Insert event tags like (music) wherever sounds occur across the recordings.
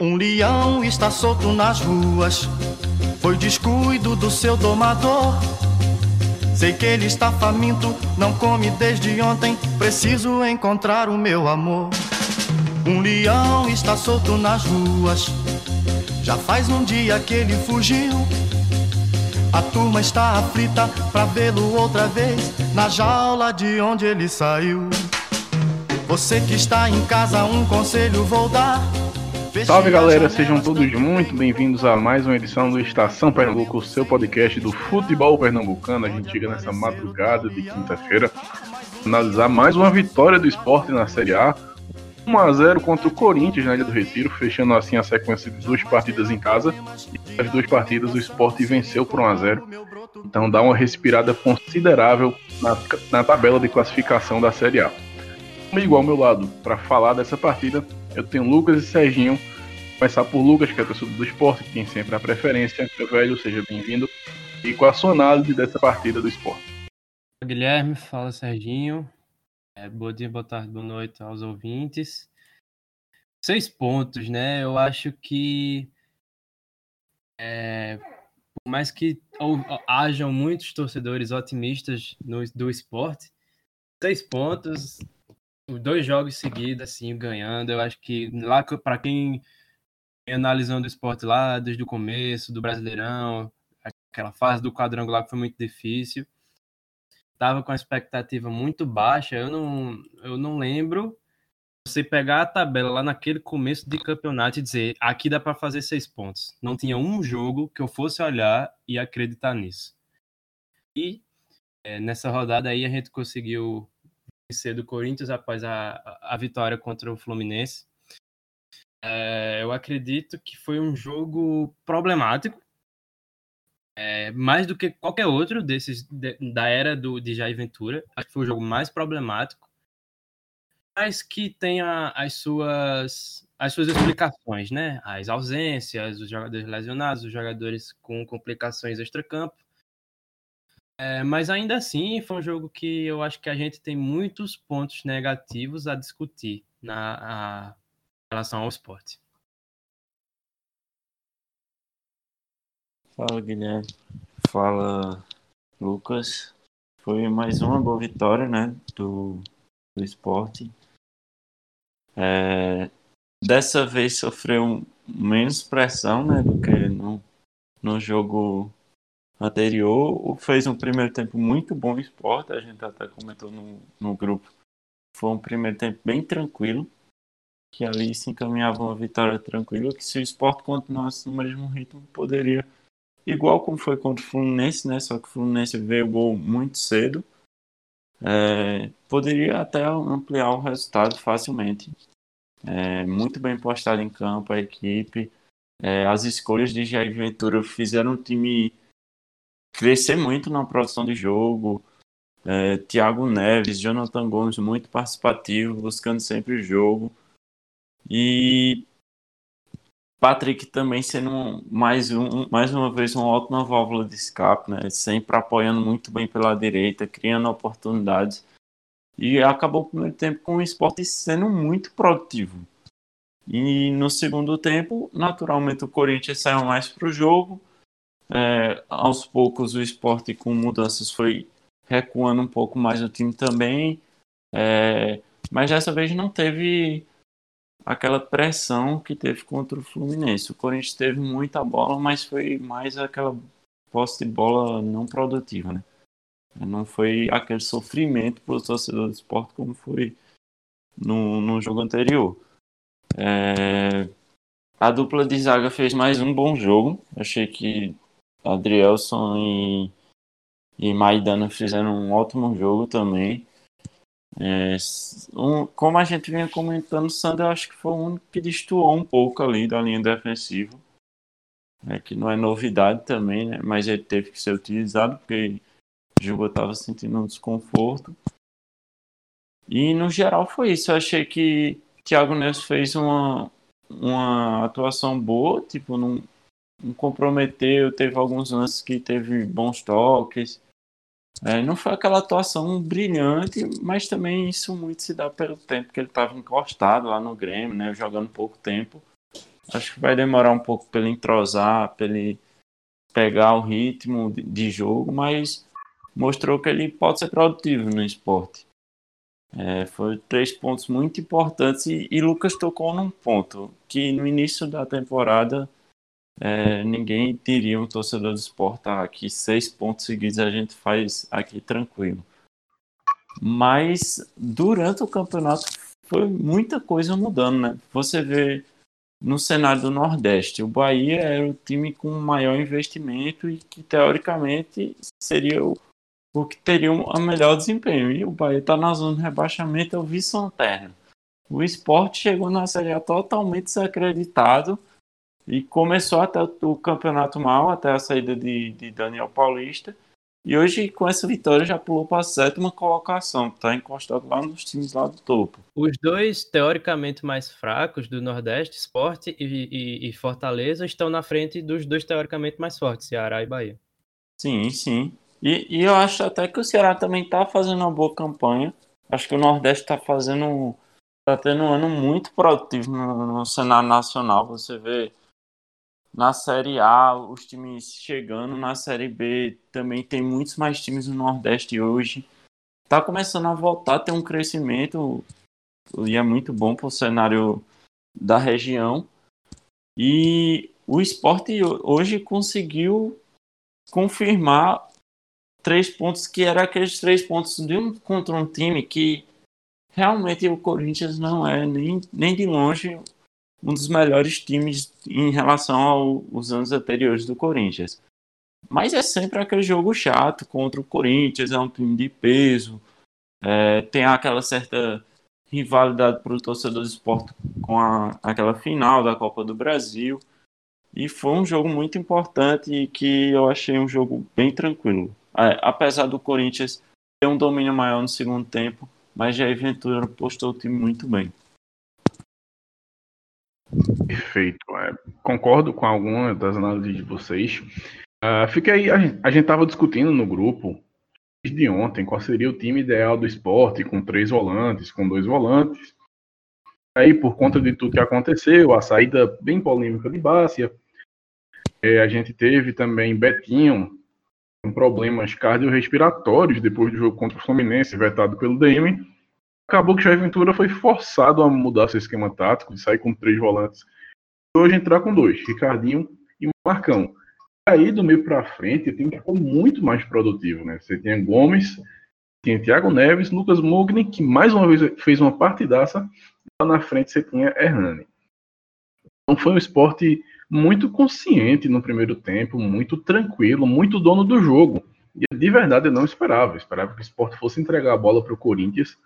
Um leão está solto nas ruas, foi descuido do seu domador. Sei que ele está faminto, não come desde ontem. Preciso encontrar o meu amor. Um leão está solto nas ruas, já faz um dia que ele fugiu. A turma está aflita pra vê-lo outra vez na jaula de onde ele saiu. Você que está em casa, um conselho vou dar. Salve galera, sejam todos muito bem-vindos a mais uma edição do Estação Pernambuco, o seu podcast do futebol pernambucano. A gente chega nessa madrugada de quinta-feira analisar mais uma vitória do esporte na Série A. 1 a 0 contra o Corinthians na Ilha do Retiro, fechando assim a sequência de duas partidas em casa. E as duas partidas o esporte venceu por 1 a 0 Então dá uma respirada considerável na, na tabela de classificação da Série A. Comigo ao meu lado, para falar dessa partida, eu tenho Lucas e Serginho. Começar por Lucas, que é torcedor do esporte, que tem sempre a preferência. Meu velho, seja bem-vindo. E com a sua análise dessa partida do esporte. Guilherme, fala Serginho. É, bom dia, boa tarde, boa noite aos ouvintes. Seis pontos, né? Eu acho que é, por mais que hajam muitos torcedores otimistas no, do esporte, seis pontos dois jogos seguidos, assim, ganhando. Eu acho que lá, para quem analisando o esporte lá desde o começo, do Brasileirão, aquela fase do quadrangular que foi muito difícil, tava com a expectativa muito baixa. Eu não, eu não lembro você pegar a tabela lá naquele começo de campeonato e dizer aqui dá para fazer seis pontos. Não tinha um jogo que eu fosse olhar e acreditar nisso. E é, nessa rodada aí a gente conseguiu do Corinthians após a, a vitória contra o Fluminense. É, eu acredito que foi um jogo problemático, é, mais do que qualquer outro desses de, da era do, de Jair Ventura. Acho que foi o jogo mais problemático, mas que tem a, as suas as suas explicações, né? As ausências, os jogadores lesionados, os jogadores com complicações extracampo. É, mas ainda assim, foi um jogo que eu acho que a gente tem muitos pontos negativos a discutir na a, em relação ao esporte. Fala, Guilherme. Fala, Lucas. Foi mais uma boa vitória, né, do, do esporte. É, dessa vez sofreu menos pressão, né, do que no, no jogo anterior, fez um primeiro tempo muito bom em esporte, a gente até comentou no, no grupo. Foi um primeiro tempo bem tranquilo, que ali se encaminhava uma vitória tranquila, que se o esporte continuasse no mesmo ritmo, poderia, igual como foi contra o Fluminense, né? Só que o Fluminense veio o gol muito cedo, é, poderia até ampliar o resultado facilmente. É, muito bem postado em campo a equipe. É, as escolhas de Jair Ventura fizeram o time crescer muito na produção de jogo. É, Thiago Neves, Jonathan Gomes, muito participativo, buscando sempre o jogo. E Patrick também sendo mais, um, mais uma vez uma ótima válvula de escape, né? sempre apoiando muito bem pela direita, criando oportunidades. E acabou o primeiro tempo com o esporte sendo muito produtivo. E no segundo tempo, naturalmente, o Corinthians saiu mais para o jogo é, aos poucos o esporte com mudanças foi recuando um pouco mais o time também, é, mas dessa vez não teve aquela pressão que teve contra o Fluminense. O Corinthians teve muita bola, mas foi mais aquela posse de bola não produtiva, né? Não foi aquele sofrimento para o torcedor do esporte como foi no, no jogo anterior. É... A dupla de zaga fez mais um bom jogo. Achei que Adrielson e, e Maidana fizeram um ótimo jogo também. É, um, como a gente vinha comentando, o Sander acho que foi o único que destoou um pouco ali da linha defensiva. É, que não é novidade também, né? Mas ele teve que ser utilizado porque o jogo estava sentindo um desconforto. E no geral foi isso. Eu achei que Thiago Neves fez uma, uma atuação boa, tipo, não, não comprometeu, teve alguns lances que teve bons toques. É, não foi aquela atuação brilhante, mas também isso muito se dá pelo tempo que ele estava encostado lá no Grêmio, né, jogando pouco tempo. Acho que vai demorar um pouco para ele entrosar, para ele pegar o ritmo de jogo, mas mostrou que ele pode ser produtivo no esporte. É, foi três pontos muito importantes e, e, Lucas tocou num ponto que no início da temporada é, ninguém diria um torcedor do esporte ah, que seis pontos seguidos a gente faz aqui tranquilo. Mas durante o campeonato foi muita coisa mudando, né? Você vê no cenário do Nordeste, o Bahia era o time com maior investimento e que teoricamente seria o o que teria um melhor desempenho. E o Bahia está na zona de rebaixamento, é o vice-lanterna. O esporte chegou na Série A totalmente desacreditado e começou até o campeonato mal, até a saída de, de Daniel Paulista. E hoje, com essa vitória, já pulou para a sétima colocação, está encostado lá nos times lá do topo. Os dois, teoricamente mais fracos do Nordeste, Esporte e, e, e Fortaleza, estão na frente dos dois, teoricamente mais fortes, Ceará e Bahia. Sim, sim. E, e eu acho até que o Ceará também está fazendo uma boa campanha. Acho que o Nordeste está fazendo. está tendo um ano muito produtivo no, no cenário nacional. Você vê na Série A os times chegando, na Série B também tem muitos mais times no Nordeste hoje. Está começando a voltar a ter um crescimento e é muito bom para o cenário da região. E o esporte hoje conseguiu confirmar três pontos que eram aqueles três pontos de um contra um time que realmente o Corinthians não é nem, nem de longe um dos melhores times em relação aos anos anteriores do Corinthians. Mas é sempre aquele jogo chato contra o Corinthians, é um time de peso, é, tem aquela certa rivalidade para o torcedor do esporte com a, aquela final da Copa do Brasil. E foi um jogo muito importante e que eu achei um jogo bem tranquilo. É, apesar do Corinthians ter um domínio maior no segundo tempo, mas Jair Ventura postou o time muito bem. Perfeito. É, concordo com algumas das análises de vocês. Uh, fica aí, a gente estava discutindo no grupo desde ontem qual seria o time ideal do esporte, com três volantes, com dois volantes. Aí, por conta de tudo que aconteceu, a saída bem polêmica de Bárcia, é, a gente teve também Betinho com problemas cardiorrespiratórios depois do jogo contra o Fluminense, vetado pelo DM. Acabou que o Jair Ventura foi forçado a mudar seu esquema tático, de sair com três volantes. E hoje entrar com dois, Ricardinho e Marcão. Aí do meio para frente, o time ficou muito mais produtivo, né? Você tinha Gomes, tinha Thiago Neves, Lucas Mugni, que mais uma vez fez uma partidaça. Lá na frente você tinha Hernani. Então foi um esporte muito consciente no primeiro tempo, muito tranquilo, muito dono do jogo. E de verdade eu não esperava. Eu esperava que o esporte fosse entregar a bola para o Corinthians.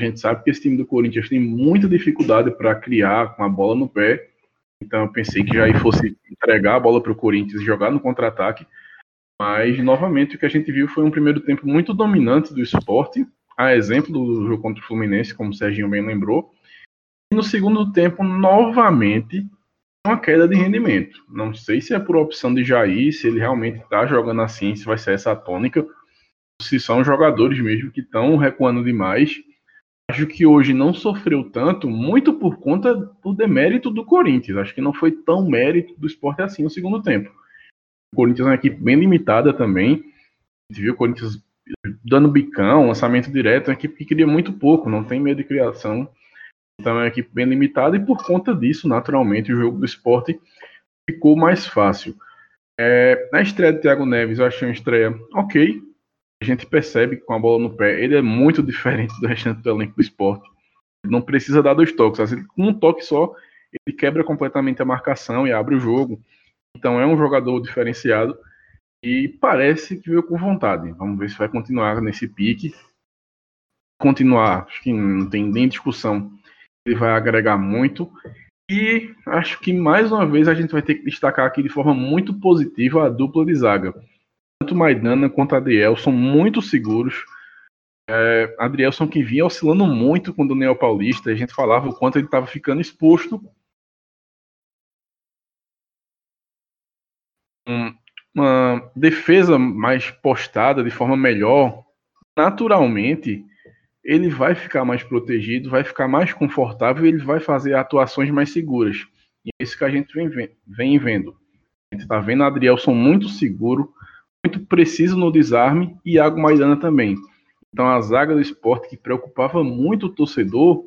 A gente sabe que esse time do Corinthians tem muita dificuldade para criar com a bola no pé. Então eu pensei que já fosse entregar a bola para o Corinthians e jogar no contra-ataque. Mas, novamente, o que a gente viu foi um primeiro tempo muito dominante do esporte, a exemplo do jogo contra o Fluminense, como o Serginho bem lembrou. E no segundo tempo, novamente, uma queda de rendimento. Não sei se é por opção de Jair, se ele realmente está jogando assim, se vai ser essa tônica, se são jogadores mesmo que estão recuando demais. Acho que hoje não sofreu tanto, muito por conta do demérito do Corinthians. Acho que não foi tão mérito do esporte assim no segundo tempo. O Corinthians é uma equipe bem limitada também. A gente viu o Corinthians dando bicão, lançamento direto, é uma equipe que cria muito pouco, não tem medo de criação. Então é uma equipe bem limitada e por conta disso, naturalmente, o jogo do esporte ficou mais fácil. É, na estreia de Thiago Neves, eu achei uma estreia ok. A gente percebe que com a bola no pé, ele é muito diferente do restante do elenco do esporte. Ele não precisa dar dois toques. Às com um toque só, ele quebra completamente a marcação e abre o jogo. Então é um jogador diferenciado e parece que veio com vontade. Vamos ver se vai continuar nesse pique. Continuar, acho que não tem nem discussão ele vai agregar muito. E acho que mais uma vez a gente vai ter que destacar aqui de forma muito positiva a dupla de zaga. Tanto Maidana quanto Adriel são muito seguros. É, Adrielson que vinha oscilando muito com o Daniel Paulista, a gente falava o quanto ele estava ficando exposto. Um, uma defesa mais postada de forma melhor, naturalmente ele vai ficar mais protegido, vai ficar mais confortável ele vai fazer atuações mais seguras. E é isso que a gente vem, vem vendo. A gente está vendo Adrielson muito seguro, muito preciso no desarme e Iago Maidana também. Então a zaga do esporte que preocupava muito o torcedor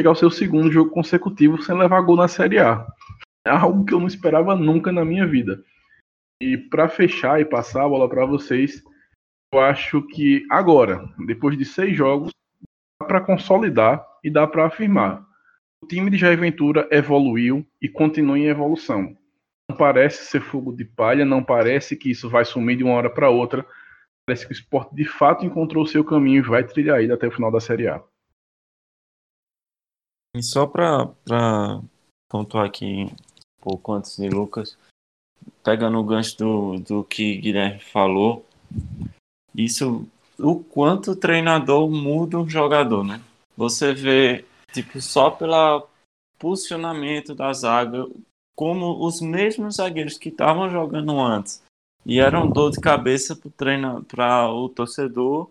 chegar ao seu segundo jogo consecutivo sem levar gol na Série A. É algo que eu não esperava nunca na minha vida. E para fechar e passar a bola para vocês, eu acho que agora, depois de seis jogos, dá para consolidar e dá para afirmar. O time de Jair Ventura evoluiu e continua em evolução. Não parece ser fogo de palha, não parece que isso vai sumir de uma hora para outra. Parece que o esporte de fato encontrou o seu caminho e vai trilhar ele até o final da Série A. E só para pontuar aqui um pouco antes de Lucas, pegando o gancho do, do que Guilherme falou, isso, o quanto o treinador muda um jogador, né? Você vê, tipo, só pelo posicionamento da zaga, como os mesmos zagueiros que estavam jogando antes e eram dor de cabeça para o torcedor,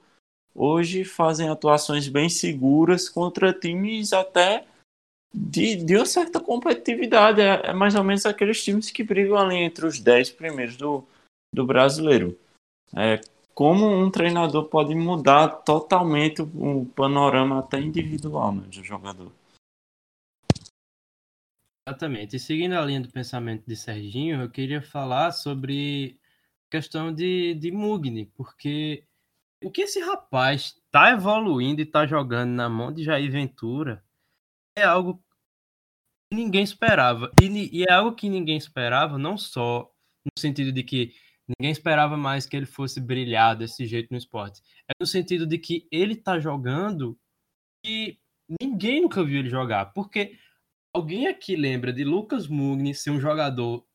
hoje fazem atuações bem seguras contra times até de, de uma certa competitividade. É, é, mais ou menos aqueles times que brigam ali entre os 10 primeiros do, do brasileiro. É, como um treinador pode mudar totalmente o panorama até individual né, do jogador. Exatamente. E seguindo a linha do pensamento de Serginho, eu queria falar sobre a questão de, de Mugni, porque o que esse rapaz está evoluindo e está jogando na mão de Jair Ventura é algo que ninguém esperava. E, e é algo que ninguém esperava, não só no sentido de que ninguém esperava mais que ele fosse brilhar desse jeito no esporte. É no sentido de que ele está jogando e ninguém nunca viu ele jogar. Porque alguém aqui lembra de Lucas Mugni ser um jogador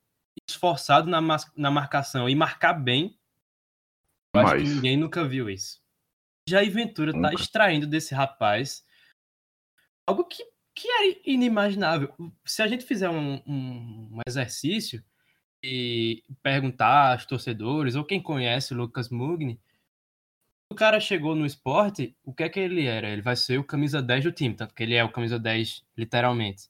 esforçado na, na marcação e marcar bem? Eu Mas... acho que ninguém nunca viu isso. Jair Ventura está extraindo desse rapaz algo que que era inimaginável. Se a gente fizer um, um, um exercício e perguntar aos torcedores ou quem conhece o Lucas Mugni, o cara chegou no esporte, o que é que ele era? Ele vai ser o camisa 10 do time, tanto que ele é o camisa 10 literalmente.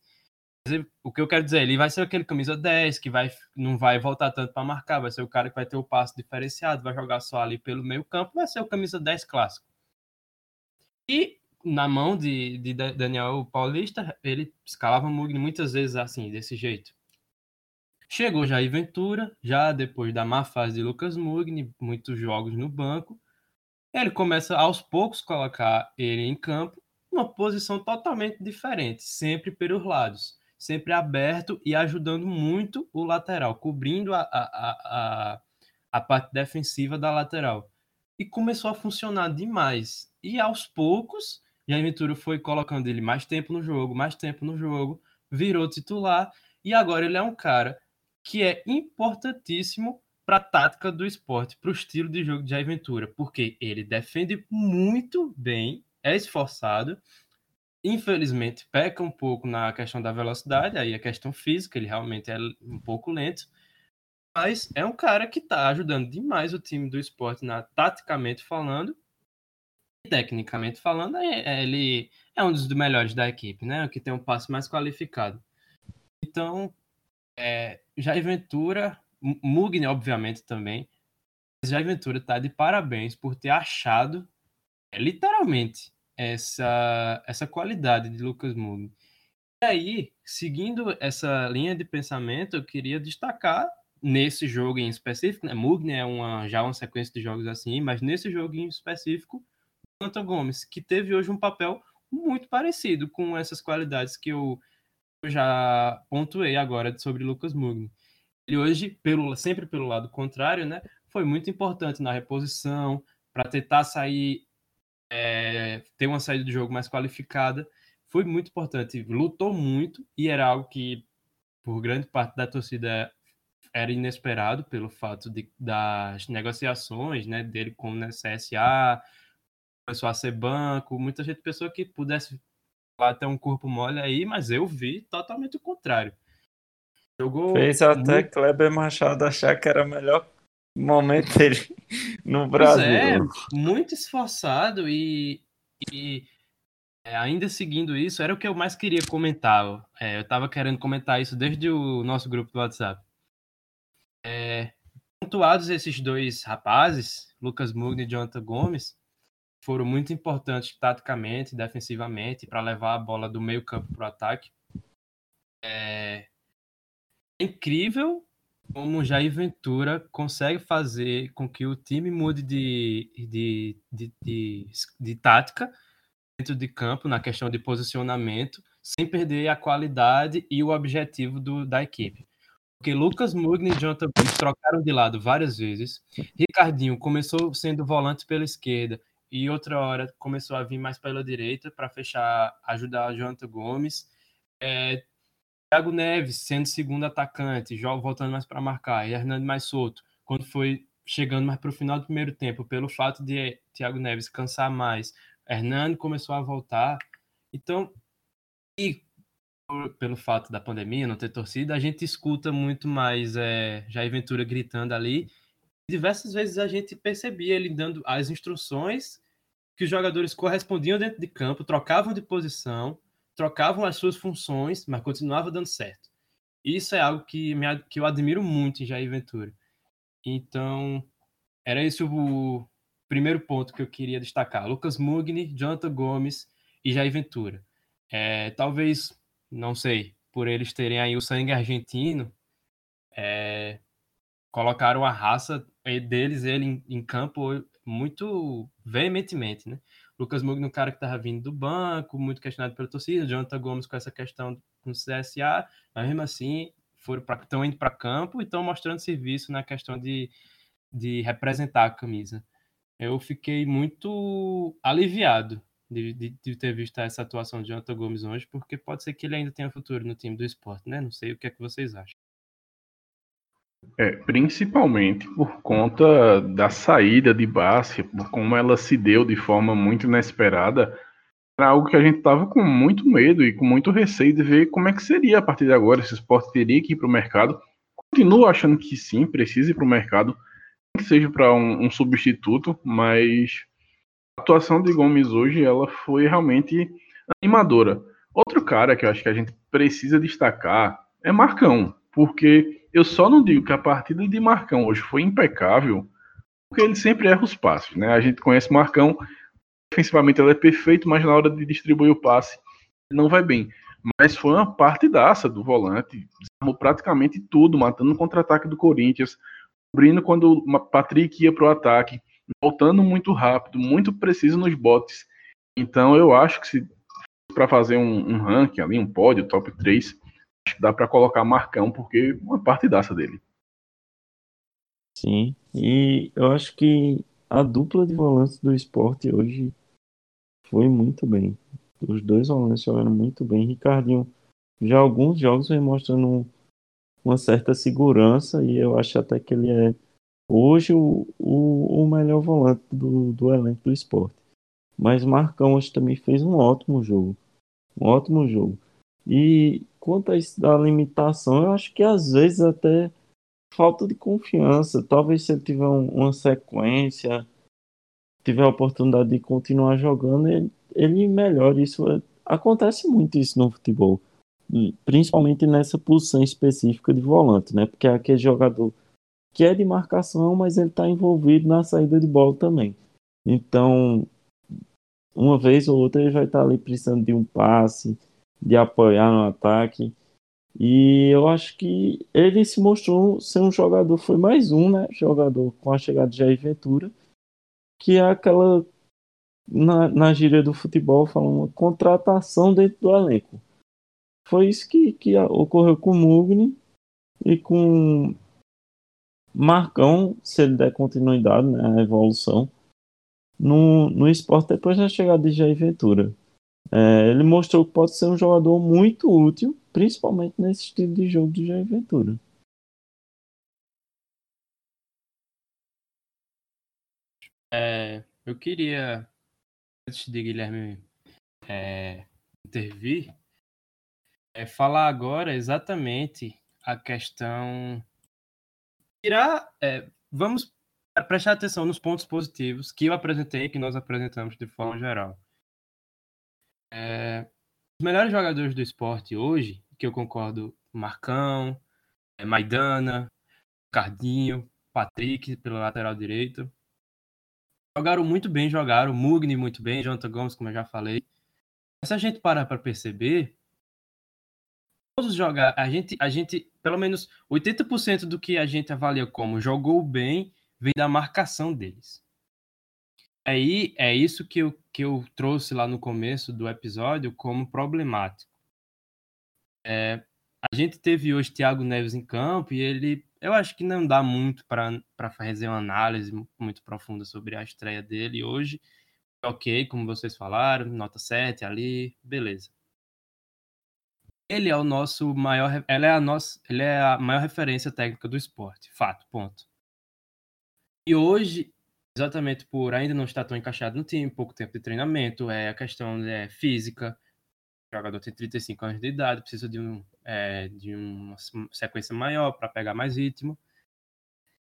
O que eu quero dizer, ele vai ser aquele camisa 10 que vai, não vai voltar tanto para marcar, vai ser o cara que vai ter o passo diferenciado, vai jogar só ali pelo meio campo, vai ser o camisa 10 clássico. E na mão de, de Daniel Paulista, ele escalava Mugni muitas vezes assim, desse jeito. Chegou Jair Ventura, já depois da má fase de Lucas Mugni, muitos jogos no banco. Ele começa aos poucos colocar ele em campo, uma posição totalmente diferente, sempre pelos lados, sempre aberto e ajudando muito o lateral, cobrindo a, a, a, a parte defensiva da lateral. E começou a funcionar demais. E aos poucos a Ventura foi colocando ele mais tempo no jogo, mais tempo no jogo, virou titular e agora ele é um cara que é importantíssimo para a tática do esporte, para o estilo de jogo de Jair Ventura, porque ele defende muito bem, é esforçado, infelizmente peca um pouco na questão da velocidade, aí a questão física, ele realmente é um pouco lento, mas é um cara que está ajudando demais o time do esporte, na, taticamente falando, tecnicamente falando, é, é, ele é um dos melhores da equipe, né? O que tem um passe mais qualificado. Então, é, Jair Ventura, Mugni, obviamente, também. Jair Ventura tá de parabéns por ter achado, é, literalmente, essa, essa qualidade de Lucas Mugni. E aí, seguindo essa linha de pensamento, eu queria destacar nesse jogo em específico, né? Mugni é uma, já uma sequência de jogos assim, mas nesse jogo em específico, Jonathan Gomes, que teve hoje um papel muito parecido com essas qualidades que eu, eu já pontuei agora sobre Lucas Mugni. Ele hoje, pelo, sempre pelo lado contrário, né, foi muito importante na reposição, para tentar sair, é, ter uma saída de jogo mais qualificada. Foi muito importante, lutou muito e era algo que, por grande parte da torcida, era inesperado pelo fato de, das negociações né, dele com o CSA, começou a ser banco, muita gente pensou que pudesse ter um corpo mole aí, mas eu vi totalmente o contrário. Jogou Fez até muito... Kleber Machado achar que era melhor momento (laughs) dele no Brasil. é, muito esforçado e, e É, ainda seguindo isso, era o que eu mais queria comentar. É, eu estava querendo comentar isso desde o nosso grupo do WhatsApp. É, pontuados esses dois rapazes, Lucas Mugni e Jonathan Gomes, foram muito importantes taticamente, defensivamente, para levar a bola do meio campo para o ataque. É incrível como o Jair Ventura consegue fazer com que o time mude de, de, de, de, de tática dentro de campo, na questão de posicionamento, sem perder a qualidade e o objetivo do, da equipe. Porque Lucas Mugni e Jonathan Briggs trocaram de lado várias vezes. Ricardinho começou sendo volante pela esquerda e outra hora começou a vir mais pela direita para fechar, ajudar a Jonathan Gomes. É, Thiago Neves sendo segundo atacante, voltando mais para marcar, e Hernando mais solto. Quando foi chegando mais para o final do primeiro tempo, pelo fato de Thiago Neves cansar mais, Hernando começou a voltar. Então, e pelo fato da pandemia, não ter torcida, a gente escuta muito mais é, Jair Ventura gritando ali. Diversas vezes a gente percebia ele dando as instruções que os jogadores correspondiam dentro de campo, trocavam de posição, trocavam as suas funções, mas continuava dando certo. Isso é algo que, me, que eu admiro muito em Jair Ventura. Então, era esse o primeiro ponto que eu queria destacar. Lucas Mugni, Jonathan Gomes e Jair Ventura. É, talvez, não sei, por eles terem aí o sangue argentino, é, colocaram a raça deles ele em, em campo muito veementemente, né? Lucas Mugni, um cara que estava vindo do banco, muito questionado pela torcida, Jonathan Gomes com essa questão com o CSA, mas mesmo assim foram estão indo para campo e estão mostrando serviço na questão de, de representar a camisa. Eu fiquei muito aliviado de, de, de, ter visto essa atuação de Jonathan Gomes hoje, porque pode ser que ele ainda tenha futuro no time do esporte, né? Não sei o que é que vocês acham. É, principalmente por conta da saída de Bárcia, por como ela se deu de forma muito inesperada, era algo que a gente estava com muito medo e com muito receio de ver como é que seria a partir de agora, se o esporte teria que ir para o mercado. Continuo achando que sim, precisa ir para o mercado, que seja para um, um, substituto, mas a atuação de Gomes hoje ela foi realmente animadora. Outro cara que eu acho que a gente precisa destacar é Marcão, porque eu só não digo que a partida de Marcão hoje foi impecável, porque ele sempre erra os passes, né? A gente conhece Marcão, defensivamente ele é perfeito, mas na hora de distribuir o passe não vai bem. Mas foi uma partidaça do volante, desarmou praticamente tudo, matando o contra-ataque do Corinthians, cobrindo quando o Patrick ia para o ataque, voltando muito rápido, muito preciso nos botes. Então eu acho que se para fazer um, um ranking ali, um pódio, top 3, dá para colocar Marcão, porque uma partidaça dele. Sim, e eu acho que a dupla de volantes do esporte hoje foi muito bem. Os dois volantes jogaram muito bem. Ricardinho, já alguns jogos vem mostrando uma certa segurança e eu acho até que ele é hoje o, o, o melhor volante do, do elenco do esporte. Mas Marcão hoje também fez um ótimo jogo. Um ótimo jogo. E quanto a isso da limitação, eu acho que às vezes até falta de confiança. Talvez se ele tiver um, uma sequência, tiver a oportunidade de continuar jogando, ele, ele melhora. Isso é, acontece muito isso no futebol, principalmente nessa posição específica de volante, né? Porque é aquele jogador que é de marcação, mas ele está envolvido na saída de bola também. Então, uma vez ou outra ele vai estar tá ali precisando de um passe, de apoiar no ataque. E eu acho que ele se mostrou ser um jogador, foi mais um, né? Jogador com a chegada de Jair Ventura, que é aquela, na, na gíria do futebol, falando uma contratação dentro do elenco. Foi isso que, que ocorreu com o Mugni e com Marcão, se ele der continuidade, né? A evolução no, no esporte depois da chegada de Jair Ventura. É, ele mostrou que pode ser um jogador muito útil, principalmente nesse estilo de jogo de Jair Ventura. É, eu queria, antes de Guilherme é, intervir, é, falar agora exatamente a questão. Tirar. É, vamos prestar atenção nos pontos positivos que eu apresentei, que nós apresentamos de forma geral. É, os melhores jogadores do esporte hoje, que eu concordo, Marcão, é, Maidana, Cardinho, Patrick pelo lateral direito. Jogaram muito bem, jogaram. Mugni muito bem, Jonathan Gomes, como eu já falei. Mas se a gente parar para perceber, todos jogar, a gente, a gente, pelo menos 80% do que a gente avalia como jogou bem vem da marcação deles. Aí é isso que eu, que eu trouxe lá no começo do episódio como problemático. É, a gente teve hoje Thiago Neves em campo e ele, eu acho que não dá muito para fazer uma análise muito profunda sobre a estreia dele hoje. Ok, como vocês falaram, nota 7 ali, beleza. Ele é o nosso maior, ela é a nossa, ele é a maior referência técnica do esporte, fato, ponto. E hoje exatamente por ainda não estar tão encaixado no time, pouco tempo de treinamento, é a questão é, física. O jogador tem 35 anos de idade, precisa de, um, é, de uma sequência maior para pegar mais ritmo.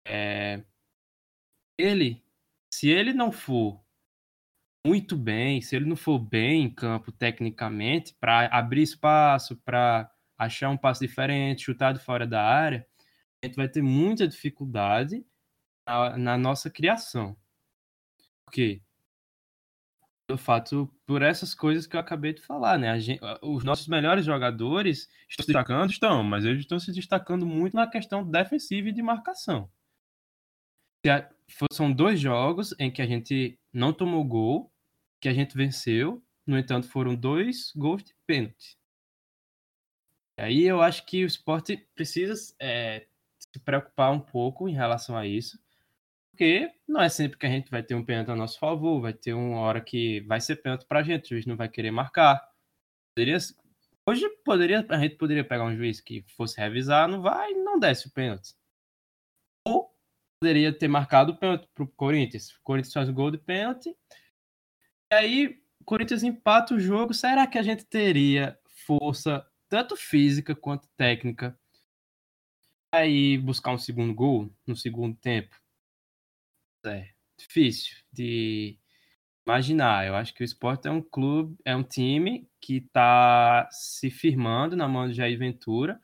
É, ele, se ele não for muito bem, se ele não for bem em campo tecnicamente, para abrir espaço, para achar um passo diferente, chutar de fora da área, a gente vai ter muita dificuldade na, na nossa criação. Por quê? O fato, por essas coisas que eu acabei de falar, né? Gente, os nossos melhores jogadores estão se destacando, estão, mas eles estão se destacando muito na questão defensiva e de marcação. São dois jogos em que a gente não tomou gol, que a gente venceu, no entanto, foram dois gols de pênalti. Aí eu acho que o esporte precisa é, se preocupar um pouco em relação a isso, porque não é sempre que a gente vai ter um pênalti a nosso favor, vai ter uma hora que vai ser pênalti pra gente, o juiz não vai querer marcar. Poderia, hoje poderia, a gente poderia pegar um juiz que fosse revisar, não vai, não desce o pênalti. Ou poderia ter marcado o pênalti pro Corinthians. O Corinthians faz o gol de pênalti. E aí, o Corinthians empata o jogo. Será que a gente teria força, tanto física quanto técnica, aí buscar um segundo gol no segundo tempo? É difícil de imaginar. Eu acho que o esporte é um clube, é um time que está se firmando na mão de Jair Ventura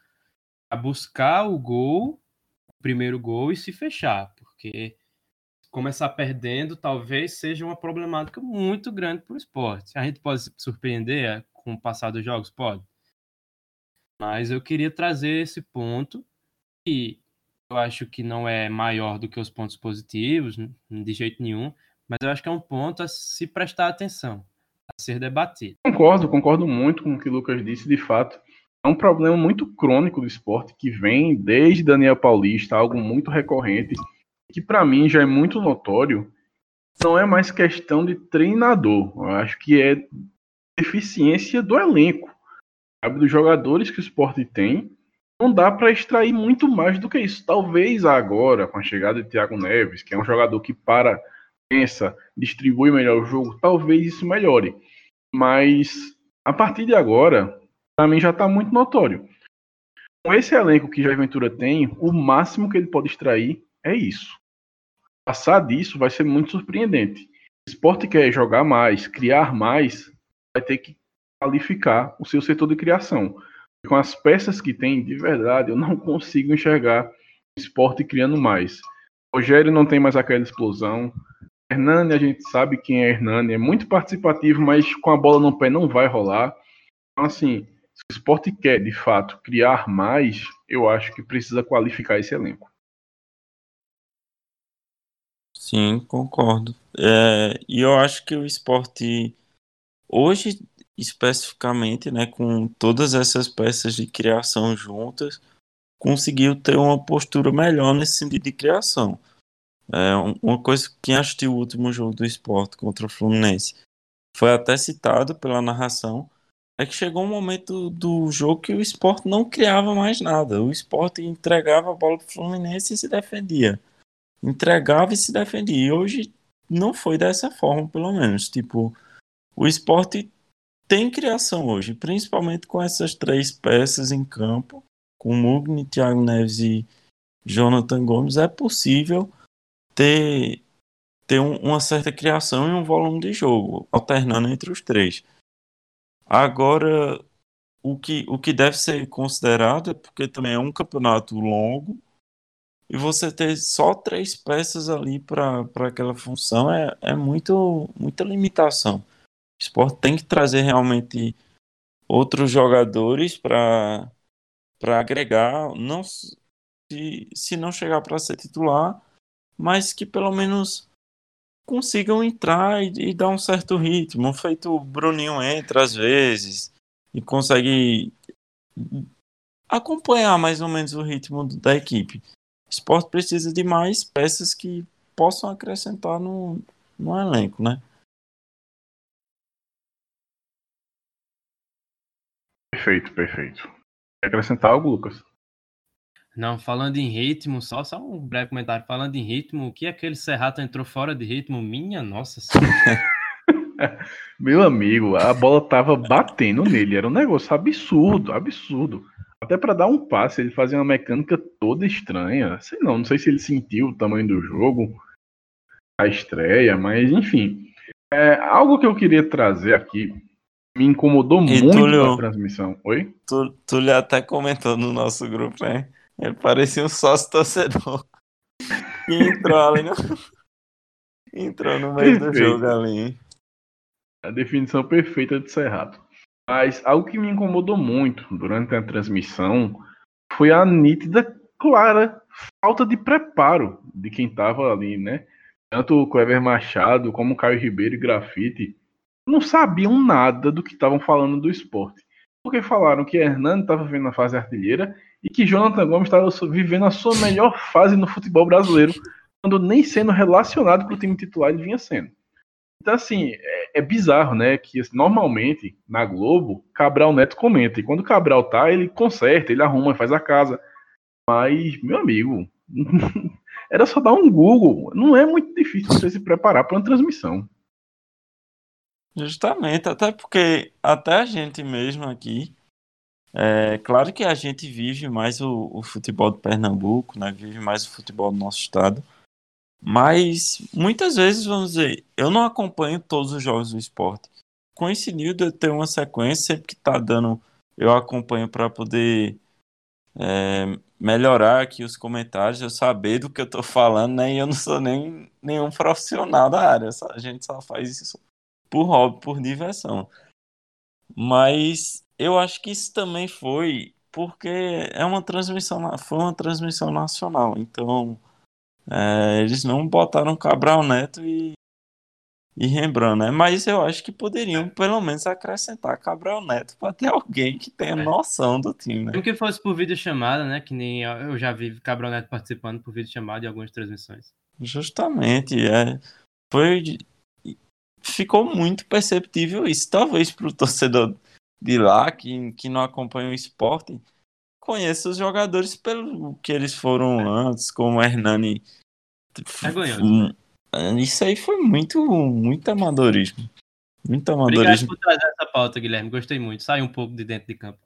a buscar o gol, o primeiro gol e se fechar, porque começar perdendo talvez seja uma problemática muito grande para o esporte. A gente pode se surpreender é, com o passar dos jogos? Pode. Mas eu queria trazer esse ponto e eu acho que não é maior do que os pontos positivos, de jeito nenhum, mas eu acho que é um ponto a se prestar atenção, a ser debatido. Concordo, concordo muito com o que o Lucas disse, de fato. É um problema muito crônico do esporte que vem desde Daniel Paulista, algo muito recorrente, que para mim já é muito notório. Não é mais questão de treinador, eu acho que é deficiência do elenco, sabe, dos jogadores que o esporte tem não dá para extrair muito mais do que isso. Talvez agora, com a chegada de Thiago Neves, que é um jogador que para, pensa, distribui melhor o jogo, talvez isso melhore. Mas a partir de agora, para mim já está muito notório. Com esse elenco que Jair Ventura tem, o máximo que ele pode extrair é isso. Passar disso vai ser muito surpreendente. O esporte quer jogar mais, criar mais, vai ter que qualificar o seu setor de criação com as peças que tem, de verdade, eu não (laughs) consigo enxergar o esporte criando mais. Rogério não tem mais aquela explosão. Hernani, a gente sabe quem é Hernani, é muito participativo, mas com a bola no pé não vai rolar. Então, assim, se o esporte quer, de fato, criar mais, eu acho que precisa qualificar esse elenco. Sim, concordo. É, e eu acho que o esporte hoje especificamente, né, com todas essas peças de criação juntas, conseguiu ter uma postura melhor nesse sentido de criação. É uma coisa que quem assistiu o último jogo do esporte contra o Fluminense foi até citado pela narração, é que chegou um momento do jogo que o esporte não criava mais nada. O esporte entregava a bola para o Fluminense e se defendia. Entregava e se defendia. E hoje não foi dessa forma, pelo menos. Tipo, o esporte tem criação hoje, principalmente com essas três peças em campo, com Mugni, Thiago Neves e Jonathan Gomes, é possível ter, ter um, uma certa criação e um volume de jogo, alternando entre os três. Agora, o que, o que deve ser considerado é porque também é um campeonato longo e você ter só três peças ali para aquela função é, é muito, muita limitação. O esporte tem que trazer realmente outros jogadores para agregar, não se, se não chegar para ser titular, mas que pelo menos consigam entrar e, e, dar um certo ritmo. Feito o Bruninho entra às vezes e consegue acompanhar mais ou menos o ritmo da equipe. O esporte precisa de mais peças que possam acrescentar no, no elenco, né? Perfeito, perfeito. Quer acrescentar algo, Lucas? Não, falando em ritmo, só, só um breve comentário. Falando em ritmo, o que aquele Serrato entrou fora de ritmo? Minha nossa senhora. (laughs) Meu amigo, a bola tava batendo nele. Era um negócio absurdo, absurdo. Até para dar um passe, ele fazia uma mecânica toda estranha. Sei não, não sei se ele sentiu o tamanho do jogo, a estreia, mas enfim. É, algo que eu queria trazer aqui me incomodou e muito Túlio, na transmissão. Oi? Tu, Túlio até comentou no nosso grupo, né? Ele parecia um sócio torcedor. (laughs) E entrou ali no. (laughs) entrou no meio Perfeito. do jogo ali. A definição perfeita de Serrato. Mas algo que me incomodou muito durante a transmissão foi a nítida, clara falta de preparo de quem estava ali, né? Tanto o Clever Machado como o Caio Ribeiro e Grafite não sabiam nada do que estavam falando do esporte. Porque falaram que Hernando estava vivendo a fase artilheira e que Jonathan Gomes estava vivendo a sua melhor fase no futebol brasileiro, quando nem sendo relacionado com o time titular ele vinha sendo. Então, assim, é, é bizarro, né? Que assim, normalmente na Globo, Cabral Neto comenta, e quando Cabral tá, ele conserta, ele arruma, faz a casa. Mas, meu amigo, (laughs) era só dar um Google. Não é muito difícil você se preparar para uma transmissão. Justamente, até porque até a gente mesmo aqui, é claro que a gente vive mais o, o futebol de Pernambuco, né? Vive mais o futebol do nosso estado. Mas muitas vezes, vamos dizer, eu não acompanho todos os jogos do esporte. Coincidiu de eu ter uma sequência, sempre que tá dando, eu acompanho para poder é, melhorar aqui os comentários, eu saber do que eu tô falando, né? E eu não sou nem nenhum (laughs) profissional da área, a gente só faz isso por hobby, por diversão. Mas eu acho que isso também foi porque é uma transmissão, foi uma transmissão nacional, então é, eles não botaram Cabral Neto e, e Rembrandt, né? Mas eu acho que poderiam pelo menos acrescentar Cabral Neto para ter alguém que tenha é. noção do time, né? Mesmo que fosse por vídeo chamada, né? Que nem eu já vi Cabral Neto participando por vídeo chamada em algumas transmissões. Justamente, é. Foi ficou muito perceptível isso. Talvez para o torcedor de lá, que, que não acompanha o esporte, conheça os jogadores pelo que eles foram antes, como o Hernani. É isso aí foi muito, muito amadorismo. Muito amadorismo. Obrigado por trazer essa pauta, Guilherme. Gostei muito. Sai um pouco de dentro de campo.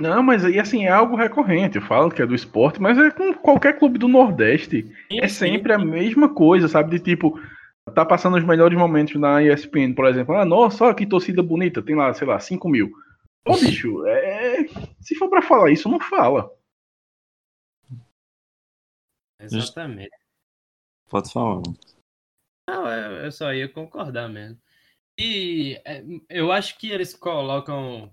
Não, mas aí assim, é algo recorrente. Eu falo que é do esporte, mas é com qualquer clube do Nordeste. Sim, é sempre sim. a mesma coisa, sabe? De tipo, tá passando os melhores momentos na ESPN, por exemplo. Ah, nossa, olha que torcida bonita, tem lá, sei lá, 5 mil. Ô, bicho, é... se for para falar isso, não fala. Exatamente. Pode falar. Não, eu só ia concordar mesmo. E é, eu acho que eles colocam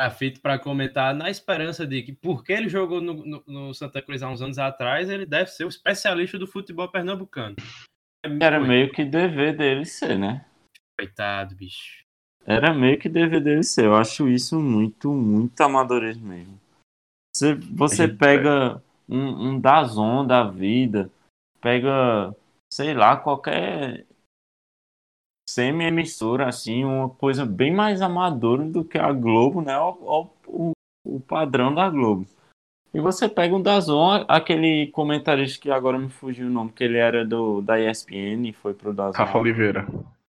grafite para comentar na esperança de que, porque ele jogou no, no, no, Santa Cruz há uns anos atrás, ele deve ser o especialista do futebol pernambucano. Era meio que dever dele ser, né? Coitado, bicho. Era meio que dever dele ser. Eu acho isso muito, muito amadorismo mesmo. Você, você pega um, um Dazon da vida, pega, sei lá, qualquer semi-emissora, assim, uma coisa bem mais amadora do que a Globo, né? O, o, o padrão da Globo. E você pega um Dazon, aquele comentarista que agora me fugiu o nome, que ele era do da ESPN e foi pro Dazon. Rafa Oliveira.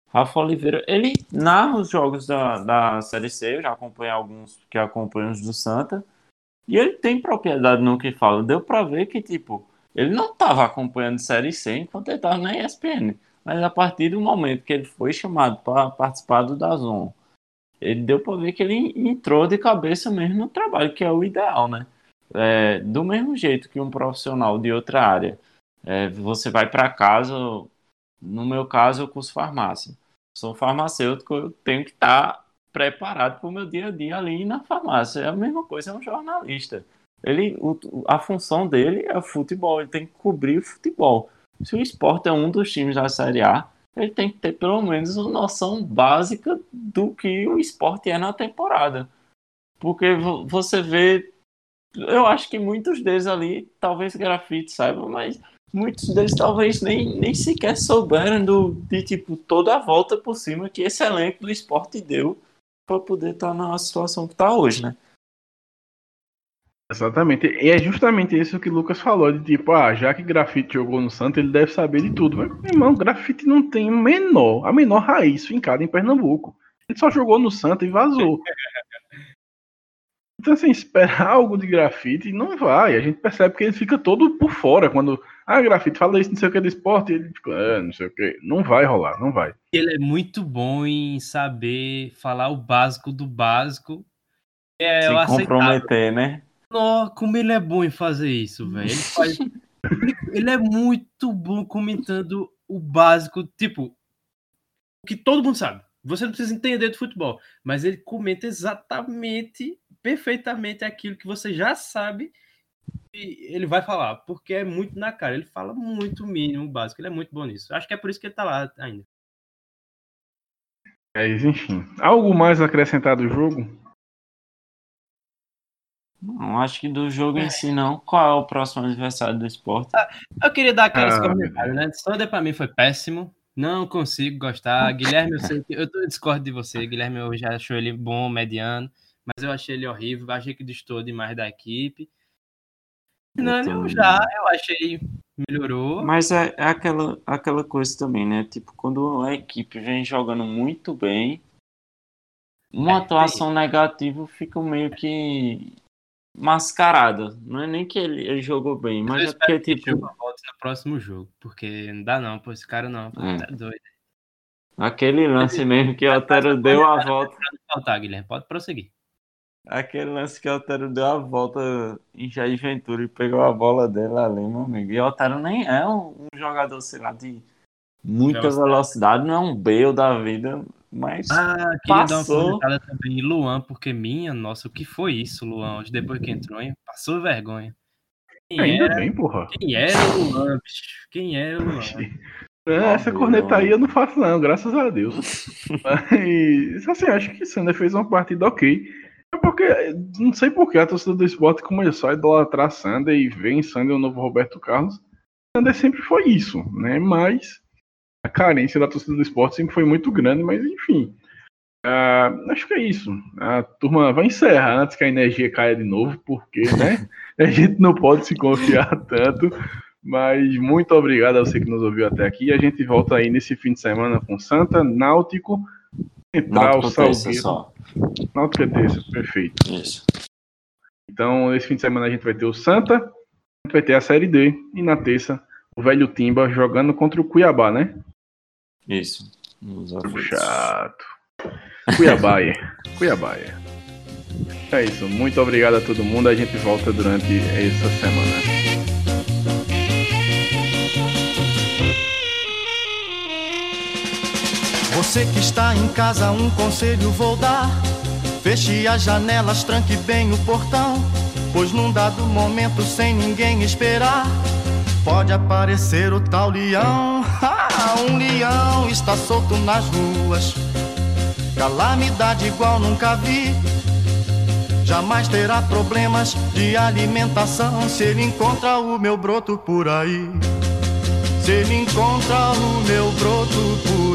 Rafa Oliveira, ele narra os jogos da, da Série C, eu já acompanhei alguns que acompanham os do Santa, e ele tem propriedade no que fala. Deu pra ver que, tipo, ele não tava acompanhando Série C enquanto ele tava na ESPN. Mas a partir do momento que ele foi chamado para participar do Dazon ele deu para ver que ele entrou de cabeça mesmo no trabalho, que é o ideal, né? É, do mesmo jeito que um profissional de outra área, é, você vai para casa, no meu caso, eu curso farmácia. Sou farmacêutico, eu tenho que estar tá preparado para o meu dia a dia ali na farmácia. É a mesma coisa, é um jornalista. Ele, o, a função dele é o futebol, ele tem que cobrir o futebol. Se o esporte é um dos times da Série A, ele tem que ter pelo menos uma noção básica do que o esporte é na temporada. Porque você vê, eu acho que muitos deles ali, talvez grafite saiba, mas muitos deles talvez nem, nem sequer souberam do, de tipo toda a volta por cima que esse elenco do esporte deu para poder estar tá na situação que está hoje, né? Exatamente. E é justamente isso que o Lucas falou, de tipo, ah, já que Grafite jogou no Santos, ele deve saber de tudo. Mas, meu irmão, Grafite não tem menor, a menor raiz fincada em Pernambuco. Ele só jogou no Santos e vazou. (laughs) Então, assim, esperar (laughs) algo de grafite não vai. A gente percebe que ele fica todo por fora. Quando, ah, grafite, fala isso, não sei o que do esporte, ele fica, ah, não sei o que. Não vai rolar, não vai. Ele é muito bom em saber falar o básico do básico. É, Se comprometer, né? Nossa, como ele é bom em fazer isso, velho. Ele, faz... (laughs) ele é muito bom comentando o básico, tipo, o que todo mundo sabe. Você não precisa entender do futebol, mas ele comenta exatamente, perfeitamente aquilo que você já sabe e ele vai falar, porque é muito na cara. Ele fala muito mínimo, básico. Ele é muito bom nisso. Acho que é por isso que ele tá lá ainda. É, enfim. Algo mais acrescentado do jogo? Não, acho que do jogo em si não. Qual é o próximo adversário do esporte? Ah, eu queria dar aqueles ah, comentários, né? Sander pra mim foi péssimo. Não consigo gostar. Guilherme, eu sei que eu tô discordo de você. Guilherme, eu já achou ele bom, mediano, mas eu achei ele horrível. Achei que distou demais da equipe. Não, eu já, eu achei melhorou. Mas é, é, aquela, aquela coisa também, né? Tipo, quando a equipe vem jogando muito bem, uma é, atuação negativa fica meio que mascarada. Não é nem que ele, ele jogou bem, mas eu é porque, tipo. no próximo jogo, porque não dá não, pô, esse cara não, pô, é. tá doido. Aquele lance mesmo que o Otero deu a volta. Faltar, Guilherme, pode prosseguir. Aquele lance que o Otero deu a volta em Jair Ventura e pegou a bola dele ali, meu amigo. E o Otero nem é um, um jogador, sei lá, de muita velocidade, não é um Bale da vida, mas ah, queria passou. dar uma também em Luan, porque minha, nossa, o que foi isso, Luan, hoje depois que entrou, hein? Passou vergonha. Quem Ainda era, bem, porra. Quem era o Luan, bicho? Quem era o Luan? É, essa corneta aí eu não faço não, graças a Deus. (laughs) Mas, assim, acho que Sander fez uma partida ok. É porque, não sei porque a torcida do esporte começou a idolatrar Sander e vem Sander o novo Roberto Carlos. Sander sempre foi isso, né? Mas a carência da torcida do esporte sempre foi muito grande, mas enfim. Uh, acho que é isso. A turma vai encerrar antes que a energia caia de novo, porque né, (laughs) a gente não pode se confiar tanto. Mas muito obrigado a você que nos ouviu até aqui. A gente volta aí nesse fim de semana com Santa, Náutico, Central, Salgueiro. Náutico é terça, perfeito. Isso. Então, nesse fim de semana a gente vai ter o Santa, a gente vai ter a Série D, e na terça o velho Timba jogando contra o Cuiabá, né? Isso. Chato. Cuiabá. (laughs) Cuiabá. É isso. Muito obrigado a todo mundo. A gente volta durante essa semana. Você que está em casa, um conselho vou dar. Feche as janelas, tranque bem o portão. Pois num dado momento, sem ninguém esperar pode aparecer o tal leão. (laughs) Ah, um leão está solto nas ruas. Calamidade igual nunca vi. Jamais terá problemas de alimentação se ele encontra o meu broto por aí. Se ele encontra o meu broto por